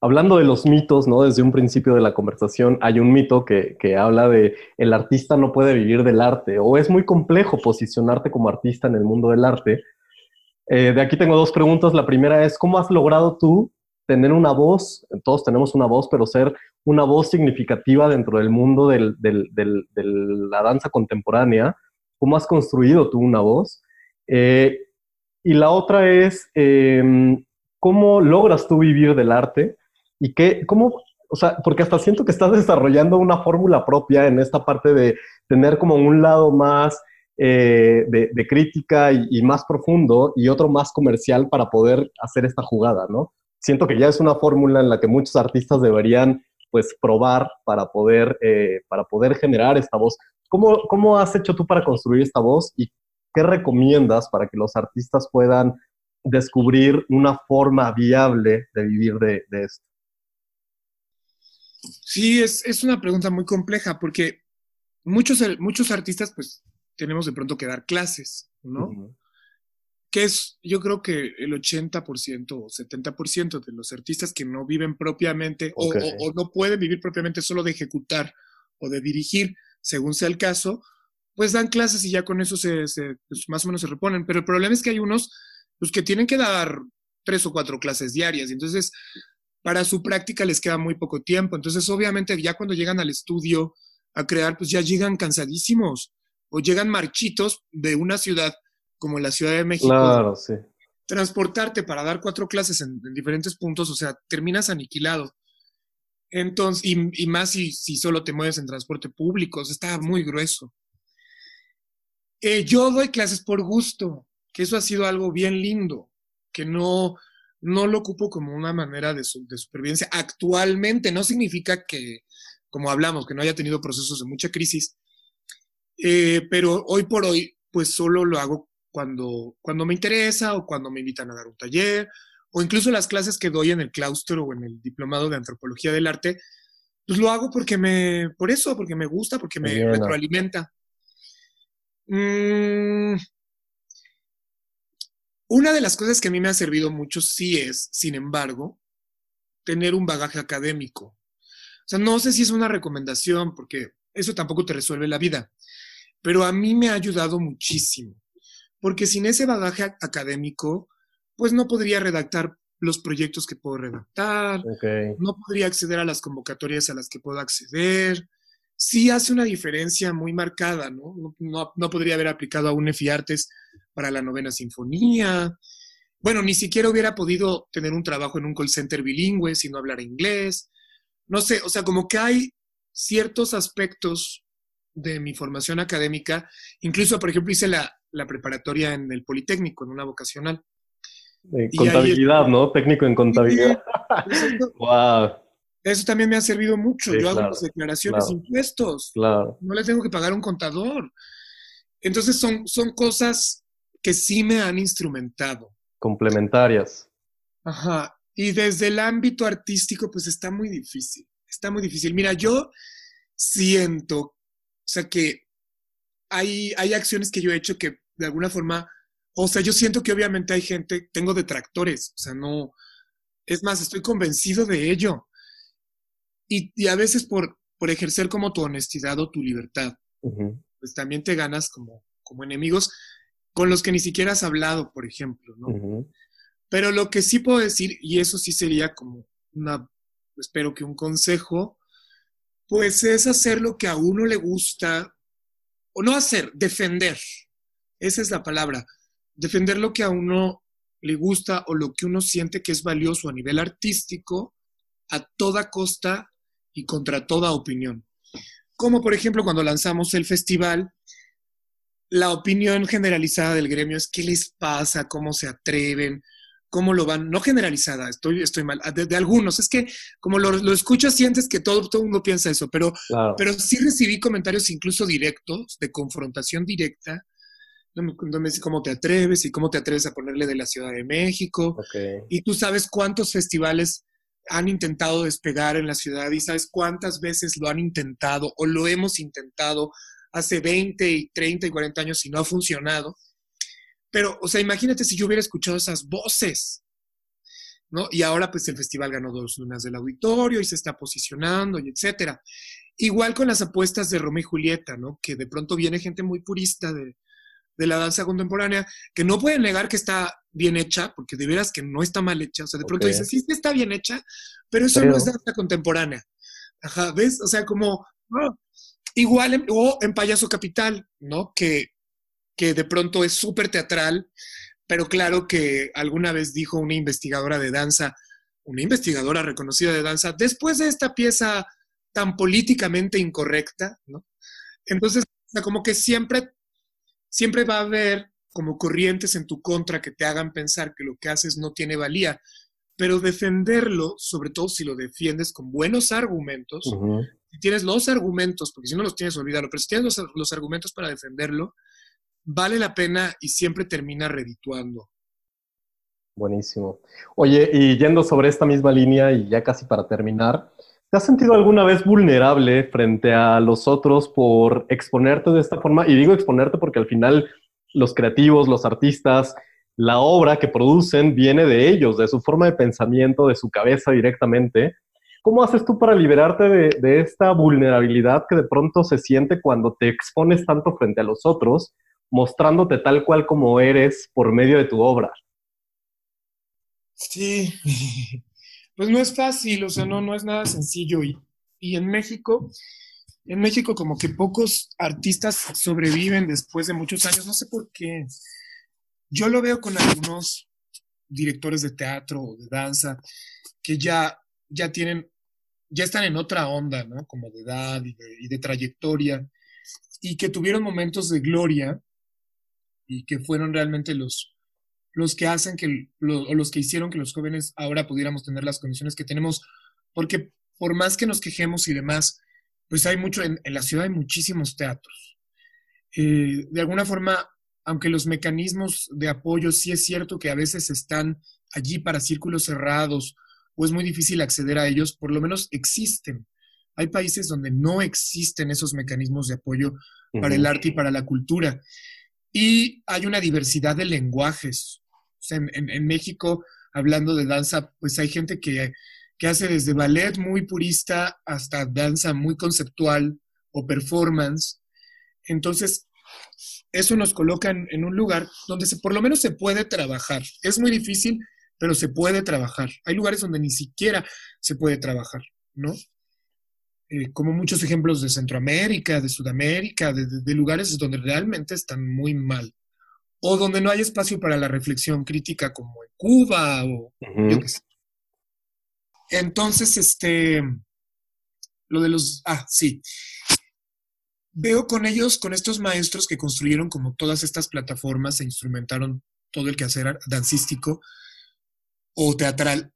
hablando de los mitos, ¿no? Desde un principio de la conversación hay un mito que, habla de el artista no puede vivir del arte o es muy complejo posicionarte como artista en el mundo del arte. Eh, de aquí tengo dos preguntas. La primera es, ¿cómo has logrado tú tener una voz? Todos tenemos una voz, pero ser una voz significativa dentro del mundo de la danza contemporánea. ¿Cómo has construido tú una voz? Eh, y la otra es, em, ¿cómo logras tú vivir del arte? Y qué, cómo, o sea, porque hasta siento que estás desarrollando una fórmula propia en esta parte de tener como un lado más eh, de, crítica y, más profundo y otro más comercial para poder hacer esta jugada, ¿no? Siento que ya es una fórmula en la que muchos artistas deberían pues probar para poder, eh, para poder generar esta voz. ¿Cómo, ¿Cómo has hecho tú para construir esta voz y ¿qué recomiendas para que los artistas puedan descubrir una forma viable de vivir de, esto? Sí, es, una pregunta muy compleja porque muchos, muchos artistas pues tenemos de pronto que dar clases, ¿no? Que es, yo creo que el 80% o 70% de los artistas que no viven propiamente o, no pueden vivir propiamente solo de ejecutar o de dirigir, según sea el caso, pues dan clases y ya con eso se, pues, más o menos se reponen. Pero el problema es que hay unos pues, que tienen que dar tres o cuatro clases diarias. Y entonces, para su práctica les queda muy poco tiempo. Entonces, obviamente, ya cuando llegan al estudio a crear, pues ya llegan cansadísimos. o llegan marchitos de una ciudad como la Ciudad de México. Claro, sí. Transportarte para dar cuatro clases en, en diferentes puntos, o sea, terminas aniquilado. Entonces, y, y más si, si, solo te mueves en transporte público, o sea, está muy grueso. Eh, yo doy clases por gusto, que eso ha sido algo bien lindo, que no, no lo ocupo como una manera de, su, de supervivencia. Actualmente no significa que, como hablamos, que no haya tenido procesos de mucha crisis, eh, pero hoy por hoy, pues solo lo hago cuando, cuando me interesa o cuando me invitan a dar un taller o incluso las clases que doy en el claustro o en el diplomado de antropología del arte, pues lo hago porque me, por eso, porque me gusta, porque me retroalimenta. Mm, una de las cosas que a mí me ha servido mucho sí es, sin embargo, tener un bagaje académico. O sea, no sé si es una recomendación, porque eso tampoco te resuelve la vida, pero a mí me ha ayudado muchísimo, porque sin ese bagaje académico, pues no podría redactar los proyectos que puedo redactar, okay. no podría acceder a las convocatorias a las que puedo acceder. Sí hace una diferencia muy marcada, ¿no? No, no, no podría haber aplicado a un Artes para la novena sinfonía. Bueno, ni siquiera hubiera podido tener un trabajo en un call center bilingüe si no hablara inglés. No sé, o sea, como que hay ciertos aspectos de mi formación académica, incluso, por ejemplo, hice la, la preparatoria en el Politécnico, en una vocacional. Contabilidad, ahí, ¿no? Técnico en contabilidad. wow. *laughs* Eso también me ha servido mucho. Sí, Yo claro, hago las declaraciones claro, impuestos. Claro. No le tengo que pagar a un contador. Entonces son, son cosas que sí me han instrumentado. Complementarias. Ajá. Y desde el ámbito artístico, pues está muy difícil. Está muy difícil. Mira, yo siento, o sea, que hay, hay acciones que yo he hecho que de alguna forma o sea, yo siento que obviamente hay gente, tengo detractores, o sea, no, es más, estoy convencido de ello. Y, y a veces por, por ejercer como tu honestidad o tu libertad, uh -huh. pues también te ganas como, como enemigos con los que ni siquiera has hablado, por ejemplo, ¿no? Uh -huh. Pero lo que sí puedo decir, y eso sí sería como una, espero que un consejo, pues es hacer lo que a uno le gusta, o no hacer, defender. Esa es la palabra defender lo que a uno le gusta o lo que uno siente que es valioso a nivel artístico a toda costa y contra toda opinión. Como por ejemplo cuando lanzamos el festival, la opinión generalizada del gremio es qué les pasa, cómo se atreven, cómo lo van, no generalizada, estoy, estoy mal, de, de algunos, es que como lo, lo escuchas sientes que todo, todo el mundo piensa eso, pero, claro. pero sí recibí comentarios incluso directos, de confrontación directa, donde me dice cómo te atreves y cómo te atreves a ponerle de la Ciudad de México. Okay. Y tú sabes cuántos festivales han intentado despegar en la ciudad y sabes cuántas veces lo han intentado o lo hemos intentado hace 20 y 30 y 40 años y no ha funcionado. Pero, o sea, imagínate si yo hubiera escuchado esas voces, ¿no? Y ahora pues el festival ganó dos lunas del auditorio y se está posicionando y etcétera. Igual con las apuestas de Romeo y Julieta, ¿no? Que de pronto viene gente muy purista de, de la danza contemporánea, que no pueden negar que está bien hecha, porque de veras que no está mal hecha. O sea, de pronto okay. dices, sí, está bien hecha, pero eso pero... no es danza contemporánea. Ajá, ¿ves? O sea, como, no. igual, en, o en Payaso Capital, ¿no? Que, que de pronto es súper teatral, pero claro que alguna vez dijo una investigadora de danza, una investigadora reconocida de danza, después de esta pieza tan políticamente incorrecta, ¿no? Entonces, como que siempre siempre va a haber como corrientes en tu contra que te hagan pensar que lo que haces no tiene valía, pero defenderlo, sobre todo si lo defiendes con buenos argumentos, uh -huh. si tienes los argumentos, porque si no los tienes, olvídalo, pero si tienes los, los argumentos para defenderlo, vale la pena y siempre termina redituando. Buenísimo. Oye, y yendo sobre esta misma línea y ya casi para terminar, ¿Te has sentido alguna vez vulnerable frente a los otros por exponerte de esta forma? Y digo exponerte porque al final los creativos, los artistas, la obra que producen viene de ellos, de su forma de pensamiento, de su cabeza directamente. ¿Cómo haces tú para liberarte de, de esta vulnerabilidad que de pronto se siente cuando te expones tanto frente a los otros, mostrándote tal cual como eres por medio de tu obra? Sí, *laughs* pues no es fácil, o sea, no, no es nada sencillo. Y, y en México, en México como que pocos artistas sobreviven después de muchos años, no sé por qué. Yo lo veo con algunos directores de teatro o de danza que ya, ya tienen, ya están en otra onda, ¿no? Como de edad y de, trayectoria, y que tuvieron momentos de gloria y que fueron realmente los, los que hacen que, o los que hicieron que los jóvenes ahora pudiéramos tener las condiciones que tenemos, porque por más que nos quejemos y demás, pues hay mucho, en, la ciudad hay muchísimos teatros. Eh, de alguna forma, aunque los mecanismos de apoyo sí es cierto que a veces están allí para círculos cerrados o es muy difícil acceder a ellos, por lo menos existen. Hay países donde no existen esos mecanismos de apoyo para el arte y para la cultura. Y hay una diversidad de lenguajes. en, México, hablando de danza, pues hay gente que que hace desde ballet muy purista hasta danza muy conceptual o performance. Entonces, eso nos coloca en, un lugar donde se, por lo menos se puede trabajar. Es muy difícil, pero se puede trabajar. Hay lugares donde ni siquiera se puede trabajar, ¿no? Eh, como muchos ejemplos de Centroamérica, de Sudamérica, de, lugares donde realmente están muy mal. O donde no hay espacio para la reflexión crítica como en Cuba o yo qué sé. Entonces, este, lo de los, ah, sí. Veo con ellos, con estos maestros que construyeron como todas estas plataformas e instrumentaron todo el quehacer dancístico o teatral,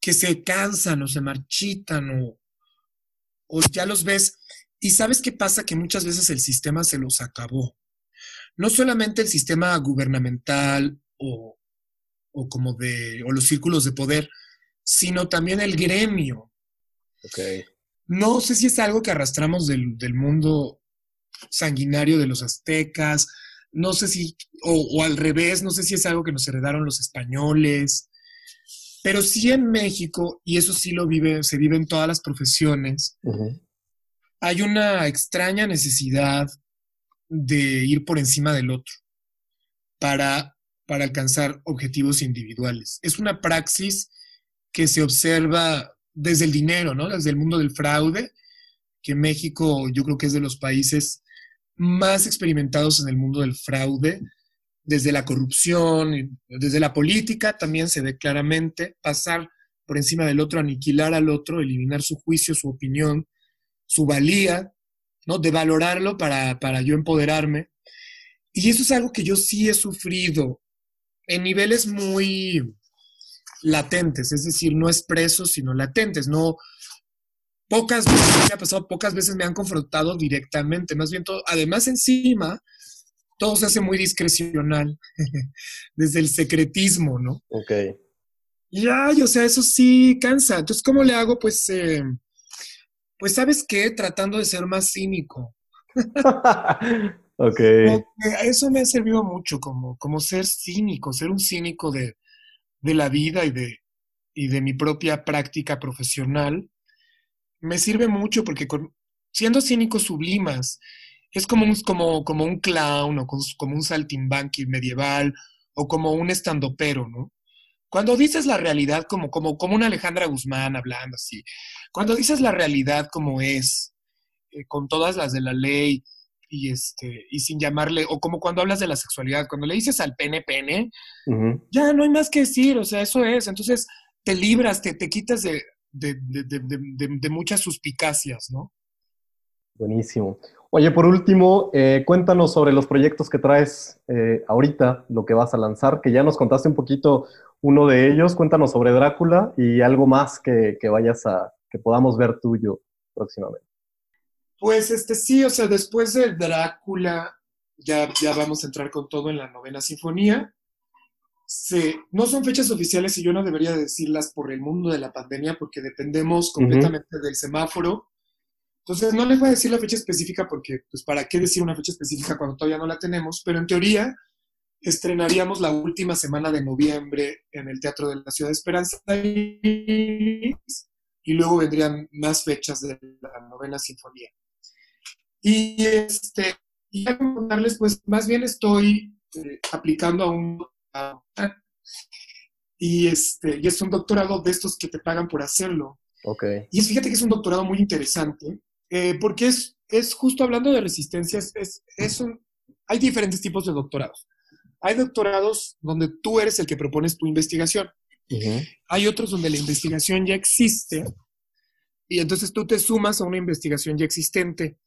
que se cansan o se marchitan o, o ya los ves. Y sabes qué pasa? Que muchas veces el sistema se los acabó. No solamente el sistema gubernamental o, o como de, o los círculos de poder, sino también el gremio. Okay. No sé si es algo que arrastramos del, mundo sanguinario de los aztecas, no sé si, o, al revés, no sé si es algo que nos heredaron los españoles, pero sí en México, y eso sí lo vive, se vive en todas las profesiones, hay una extraña necesidad de ir por encima del otro para, para alcanzar objetivos individuales. Es una praxis que se observa desde el dinero, ¿no? Desde el mundo del fraude, que México yo creo que es de los países más experimentados en el mundo del fraude, desde la corrupción, desde la política también se ve claramente pasar por encima del otro, aniquilar al otro, eliminar su juicio, su opinión, su valía, ¿no? De valorarlo para, para yo empoderarme. Y eso es algo que yo sí he sufrido en niveles muy, latentes, es decir, no expresos, sino latentes, no pocas veces me ha pasado, pocas veces me han confrontado directamente, más bien todo, además encima, todo se hace muy discrecional, *laughs* desde el secretismo, ¿no? Ok. Y ay, o sea, eso sí cansa. Entonces, ¿cómo le hago? Pues, eh, pues, ¿sabes qué? Tratando de ser más cínico. *laughs* ok. Eso me ha servido mucho, como, como ser cínico, ser un cínico de, de la vida y de, y de mi propia práctica profesional, me sirve mucho porque siendo cínico sublimas, es como un, como, como un clown o como un saltimbanqui medieval o como un estandopero, ¿no? Cuando dices la realidad como, como, como una Alejandra Guzmán hablando así, cuando dices la realidad como es, eh, con todas las de la ley, y este y sin llamarle o como cuando hablas de la sexualidad cuando le dices al pene pene ya no hay más que decir o sea eso es. Entonces te libras te, te quitas de, de, muchas suspicacias no buenísimo oye por último eh, cuéntanos sobre los proyectos que traes eh, ahorita lo que vas a lanzar que ya nos contaste un poquito uno de ellos cuéntanos sobre Drácula y algo más que, que vayas a que podamos ver tuyo próximamente pues este sí, o sea, después de Drácula, ya, ya vamos a entrar con todo en la novena sinfonía. no son fechas oficiales y yo no debería decirlas por el mundo de la pandemia porque dependemos completamente del semáforo. Entonces no les voy a decir la fecha específica porque, pues, ¿para qué decir una fecha específica cuando todavía no la tenemos? Pero en teoría estrenaríamos la última semana de noviembre en el Teatro de la Ciudad de Esperanza y luego vendrían más fechas de la novena sinfonía. Y este, y darles, pues más bien estoy eh, aplicando a un y este, y es un doctorado de estos que te pagan por hacerlo. Okay. Y es, fíjate que es un doctorado muy interesante, eh, porque es, es justo hablando de resistencias, es, es un, hay diferentes tipos de doctorados. Hay doctorados donde tú eres el que propones tu investigación. Hay otros donde la investigación ya existe y entonces tú te sumas a una investigación ya existente.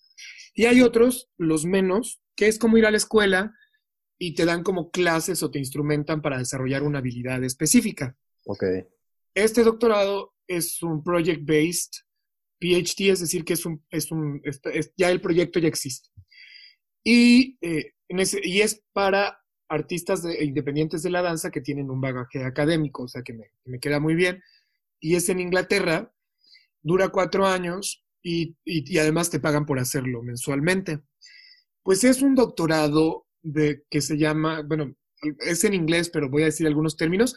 Y hay otros, los menos, que es como ir a la escuela y te dan como clases o te instrumentan para desarrollar una habilidad específica. Ok. Este doctorado es un project-based PhD, es decir, que es un, es un ya el proyecto ya existe. Y, eh, es para artistas independientes de la danza que tienen un bagaje académico, o sea, que me, me queda muy bien. Y es en Inglaterra, dura cuatro años y, y, además te pagan por hacerlo mensualmente. Pues es un doctorado de, que se llama, bueno, es en inglés, pero voy a decir algunos términos,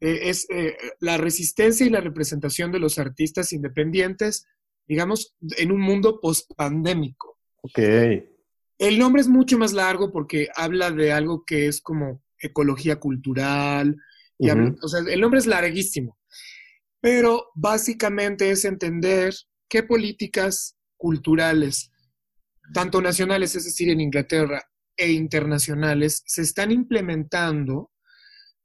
eh, es eh, la resistencia y la representación de los artistas independientes, digamos, en un mundo post-pandémico. Ok. El nombre es mucho más largo porque habla de algo que es como ecología cultural, y o sea, el nombre es larguísimo, pero básicamente es entender qué políticas culturales, tanto nacionales, es decir, en Inglaterra, e internacionales, se están implementando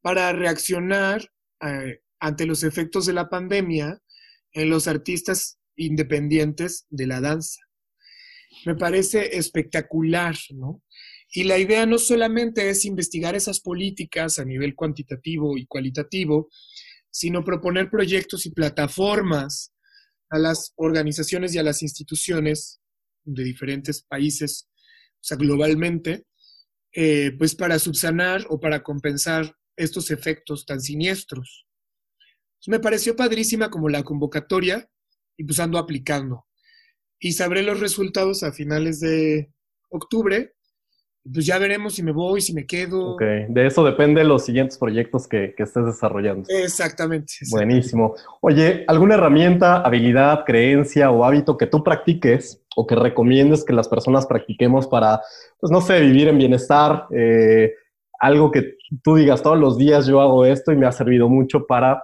para reaccionar eh, ante los efectos de la pandemia en los artistas independientes de la danza. Me parece espectacular, ¿no? Y la idea no solamente es investigar esas políticas a nivel cuantitativo y cualitativo, sino proponer proyectos y plataformas a las organizaciones y a las instituciones de diferentes países, o sea, globalmente, eh, pues para subsanar o para compensar estos efectos tan siniestros. me pareció padrísima como la convocatoria y pues ando aplicando. Y sabré los resultados a finales de octubre. Pues ya veremos si me voy, si me quedo. Ok, de eso depende los siguientes proyectos que, que estés desarrollando. Exactamente, Buenísimo. Oye, ¿alguna herramienta, habilidad, creencia o hábito que tú practiques o que recomiendes que las personas practiquemos para, pues no sé, vivir en bienestar, eh, algo que tú digas todos los días yo hago esto y me ha servido mucho para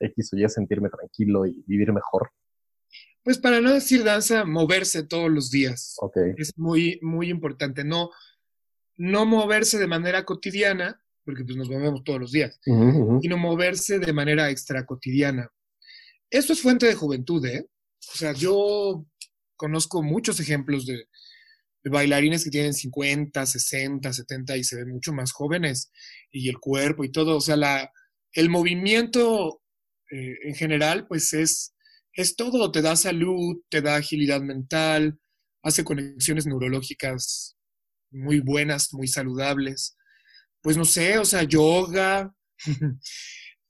X o Y sentirme tranquilo y vivir mejor? Pues para no decir danza, moverse todos los días. Okay. Es muy, muy importante. No, no moverse de manera cotidiana, porque pues nos movemos todos los días, sino moverse de manera extra cotidiana. Esto es fuente de juventud, ¿eh? O sea, yo conozco muchos ejemplos de, bailarines que tienen 50, 60, 70 y se ven mucho más jóvenes y el cuerpo y todo, o sea, la, el movimiento eh, en general pues es, es todo, te da salud, te da agilidad mental, hace conexiones neurológicas muy buenas, muy saludables. Pues no sé, o sea, yoga. *laughs*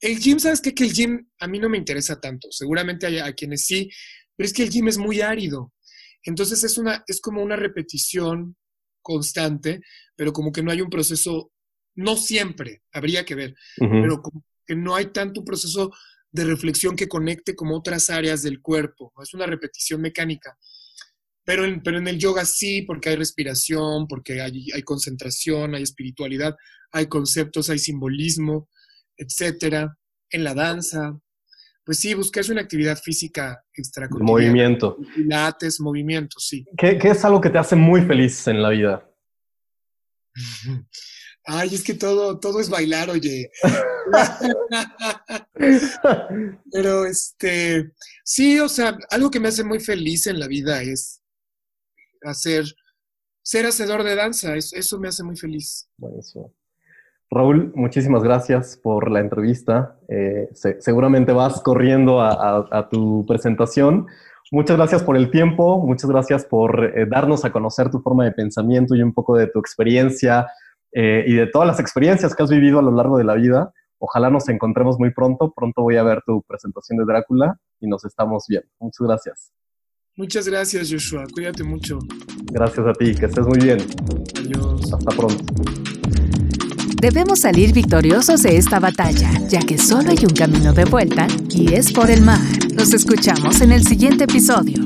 el gym, ¿sabes qué? Que el gym a mí no me interesa tanto. Seguramente hay a quienes sí, pero es que el gym es muy árido. Entonces es, una, es como una repetición constante, pero como que no hay un proceso, no siempre, habría que ver, pero como que no hay tanto proceso de reflexión que conecte como otras áreas del cuerpo, es una repetición mecánica. Pero en, pero en el yoga sí, porque hay respiración, porque hay, hay concentración, hay espiritualidad, hay conceptos, hay simbolismo, etcétera. En la danza, pues sí, buscarse una actividad física extra. Movimiento. Pilates, movimiento, sí. ¿Qué, es algo que te hace muy feliz en la vida? *laughs* Ay, es que todo, todo es bailar, oye. *laughs* Pero este, sí, o sea, algo que me hace muy feliz en la vida es hacer, ser hacedor de danza, eso me hace muy feliz. Buenísimo. Raúl, muchísimas gracias por la entrevista. Eh, seguramente vas corriendo a, tu presentación. Muchas gracias por el tiempo, muchas gracias por eh, darnos a conocer tu forma de pensamiento y un poco de tu experiencia eh, y de todas las experiencias que has vivido a lo largo de la vida. Ojalá nos encontremos muy pronto. Pronto voy a ver tu presentación de Drácula y nos estamos viendo. Muchas gracias. Muchas gracias, Joshua. Cuídate mucho. Gracias a ti. Que estés muy bien. Adiós. Hasta pronto. Debemos salir victoriosos de esta batalla, ya que solo hay un camino de vuelta y es por el mar. Nos escuchamos en el siguiente episodio.